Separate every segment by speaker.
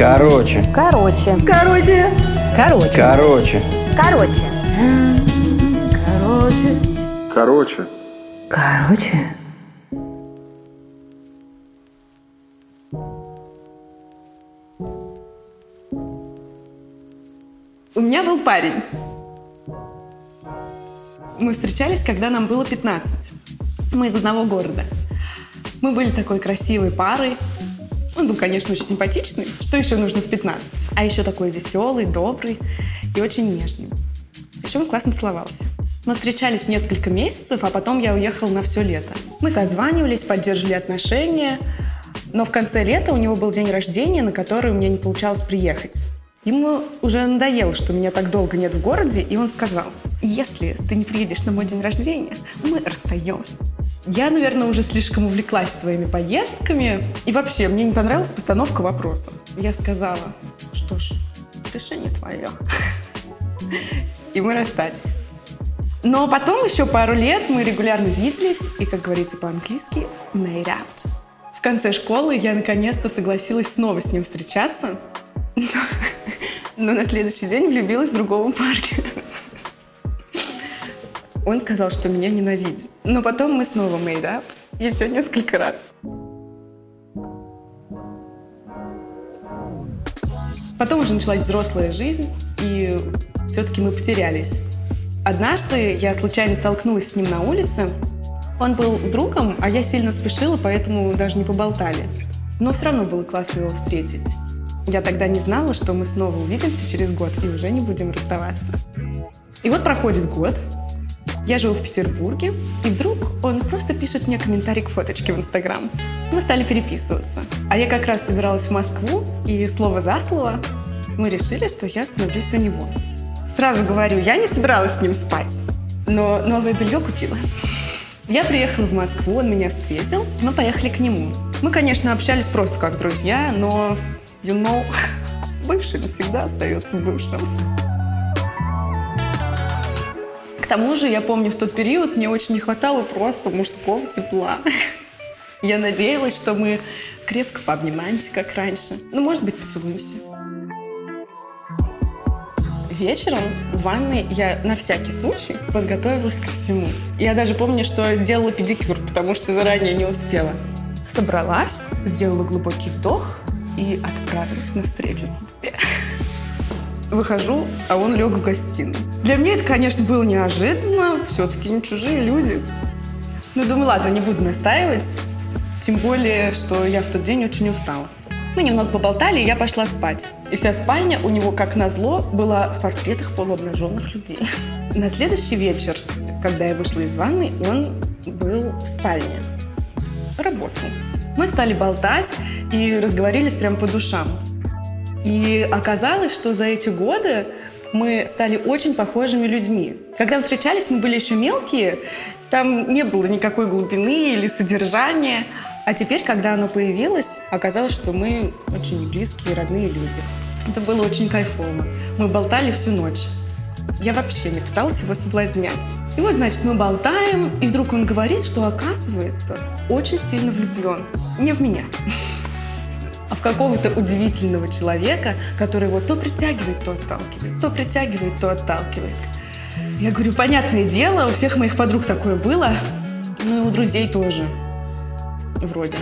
Speaker 1: Короче.
Speaker 2: Короче.
Speaker 3: Короче.
Speaker 2: Короче.
Speaker 1: Короче.
Speaker 2: Короче.
Speaker 3: Короче.
Speaker 4: Короче.
Speaker 2: Короче.
Speaker 5: У меня был парень. Мы встречались, когда нам было 15. Мы из одного города. Мы были такой красивой парой. Он был, конечно, очень симпатичный. Что еще нужно в 15? А еще такой веселый, добрый и очень нежный. Еще он классно целовался. Мы встречались несколько месяцев, а потом я уехала на все лето. Мы созванивались, поддерживали отношения, но в конце лета у него был день рождения, на который у меня не получалось приехать. Ему уже надоело, что меня так долго нет в городе, и он сказал, если ты не приедешь на мой день рождения, мы расстаемся. Я, наверное, уже слишком увлеклась своими поездками, и вообще мне не понравилась постановка вопроса. Я сказала, что ж, решение твое. И мы расстались. Но потом еще пару лет мы регулярно виделись, и, как говорится по-английски, made out. В конце школы я наконец-то согласилась снова с ним встречаться, но на следующий день влюбилась в другого парня. Он сказал, что меня nенавидит. Но потом мы снова made up. Еще несколько раз. Потом уже началась взрослая жизнь, и все-таки мы потерялись. Однажды я случайно столкнулась с ним на улице. Он был с другом, а я сильно спешила, поэтому даже не поболтали. Но все равно было классно его встретить. Я тогда не знала, что мы снова увидимся через год и уже не будем расставаться. И вот проходит год, я живу в Петербурге, и вдруг он просто пишет мне комментарий к фоточке в Инстаграм. Мы стали переписываться. А я как раз собиралась в Москву, и слово за слово мы решили, что я становлюсь у него. Сразу говорю, я не собиралась с ним спать, но новое белье купила. Я приехала в Москву, он меня встретил, мы поехали к нему. Мы, конечно, общались просто как друзья, но, you know, бывший навсегда остается бывшим. Тому же, я помню, в тот период мне очень не хватало просто мужского тепла. Я надеялась, что мы крепко пообнимаемся, как раньше. Ну, может быть, поцелуемся. Вечером в ванной я на всякий случай подготовилась ко всему. Я даже помню, что сделала педикюр, потому что заранее не успела. Собралась, сделала глубокий вдох и отправилась навстречу судьбе. Выхожу, а он лег в гостиную. Для меня это, конечно, было неожиданно. Все-таки не чужие люди. Ну, думаю, ладно, не буду настаивать. Тем более, что я в тот день очень устала. Мы немного поболтали, и я пошла спать. И вся спальня у него, как назло, была в портретах полуобнаженных людей. На следующий вечер, когда я вышла из ванной, он был в спальне. Работал. Мы стали болтать и разговорились прямо по душам. И оказалось, что за эти годы мы стали очень похожими людьми. Когда мы встречались, мы были еще мелкие, там не было никакой глубины или содержания. А теперь, когда оно появилось, оказалось, что мы очень близкие, родные люди. Это было очень кайфово. Мы болтали всю ночь. Я вообще не пыталась его соблазнять. И вот, значит, мы болтаем, и вдруг он говорит, что, оказывается, очень сильно влюблен. Не в меня, в какого-то удивительного человека, который его то притягивает, то отталкивает, то притягивает, то отталкивает. Я говорю, понятное дело, у всех моих подруг такое было, ну и у друзей тоже. Вроде.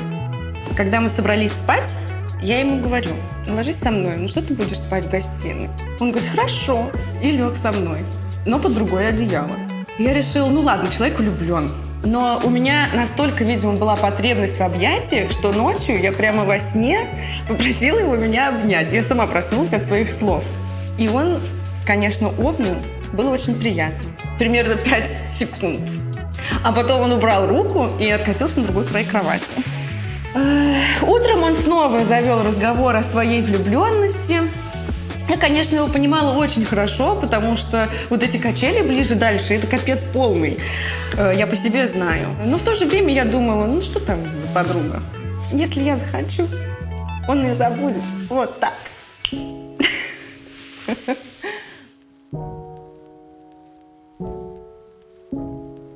Speaker 5: Когда мы собрались спать, я ему говорю, ложись со мной, ну что ты будешь спать в гостиной? Он говорит, хорошо, и лег со мной, но под другое одеяло. Я решила, ну ладно, человек влюблен. Но у меня настолько, видимо, была потребность в объятиях, что ночью я прямо во сне попросила его меня обнять. Я сама проснулась от своих слов. И он, конечно, обнял. Было очень приятно. Примерно 5 секунд. А потом он убрал руку и откатился на другой край кровати. Утром он снова завел разговор о своей влюбленности. Я, конечно, его понимала очень хорошо, потому что вот эти качели ближе дальше, это капец полный. Я по себе знаю. Но в то же время я думала, ну что там за подруга? Если я захочу, он ее забудет. Вот так.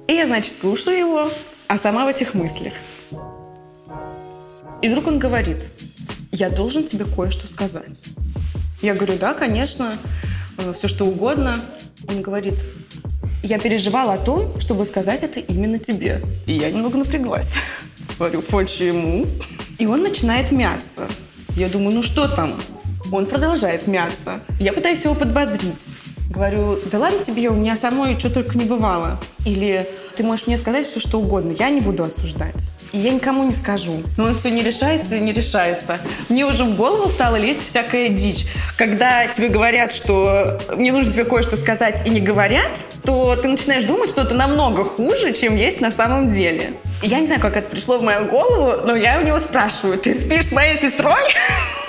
Speaker 5: И я, значит, слушаю его, а сама в этих мыслях. И вдруг он говорит, я должен тебе кое-что сказать. Я говорю, да, конечно, э, все что угодно. Он говорит, я переживала о том, чтобы сказать это именно тебе. И я немного напряглась. Говорю, почему? И он начинает мяться. Я думаю, ну что там? Он продолжает мяться. Я пытаюсь его подбодрить. Говорю, да ладно тебе, у меня самой что только не бывало. Или ты можешь мне сказать все, что угодно, я не буду осуждать. И я никому не скажу. Но он все не решается и не решается. Мне уже в голову стала лезть всякая дичь. Когда тебе говорят, что мне нужно тебе кое-что сказать и не говорят, то ты начинаешь думать, что это намного хуже, чем есть на самом деле. Я не знаю, как это пришло в мою голову, но я у него спрашиваю, ты спишь с моей сестрой?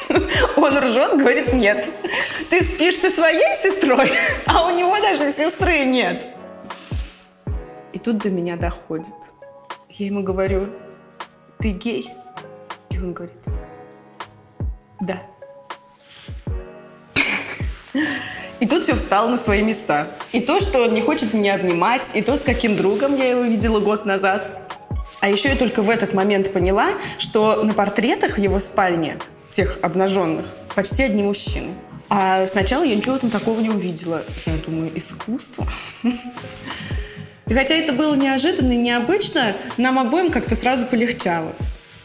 Speaker 5: Он ржет, говорит, нет. Ты спишь со своей сестрой, а у него даже сестры нет. И тут до меня доходит. Я ему говорю, ты гей? И он говорит, да. И тут все встало на свои места. И то, что он не хочет меня обнимать, и то, с каким другом я его видела год назад. А еще я только в этот момент поняла, что на портретах в его спальне, тех обнаженных, почти одни мужчины. А сначала я ничего там такого не увидела. Я думаю, искусство. И хотя это было неожиданно и необычно, нам обоим как-то сразу полегчало.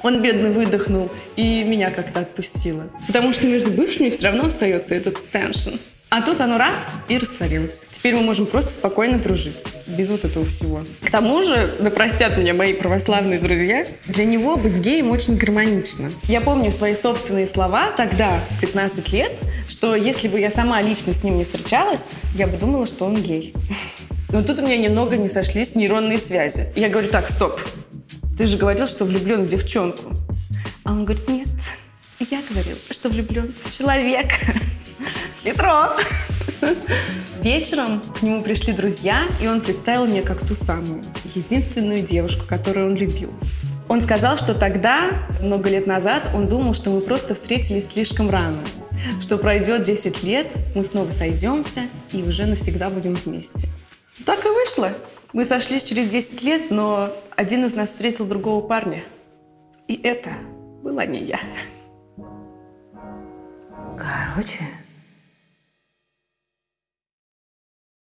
Speaker 5: Он бедно выдохнул, и меня как-то отпустило. Потому что между бывшими все равно остается этот теншн. А тут оно раз и растворилось. Теперь мы можем просто спокойно дружить, без вот этого всего. К тому же, да простят меня мои православные друзья, для него быть геем очень гармонично. Я помню свои собственные слова тогда, в 15 лет, что если бы я сама лично с ним не встречалась, я бы думала, что он гей. Но тут у меня немного не сошлись нейронные связи. Я говорю, так, стоп, ты же говорил, что влюблен в девчонку. А он говорит, нет, я говорил, что влюблен в человека. Хитро. Вечером к нему пришли друзья, и он представил мне как ту самую, единственную девушку, которую он любил. Он сказал, что тогда, много лет назад, он думал, что мы просто встретились слишком рано, что пройдет 10 лет, мы снова сойдемся и уже навсегда будем вместе. Вышло. Мы сошлись через 10 лет, но один из нас встретил другого парня. И это была не я.
Speaker 2: Короче,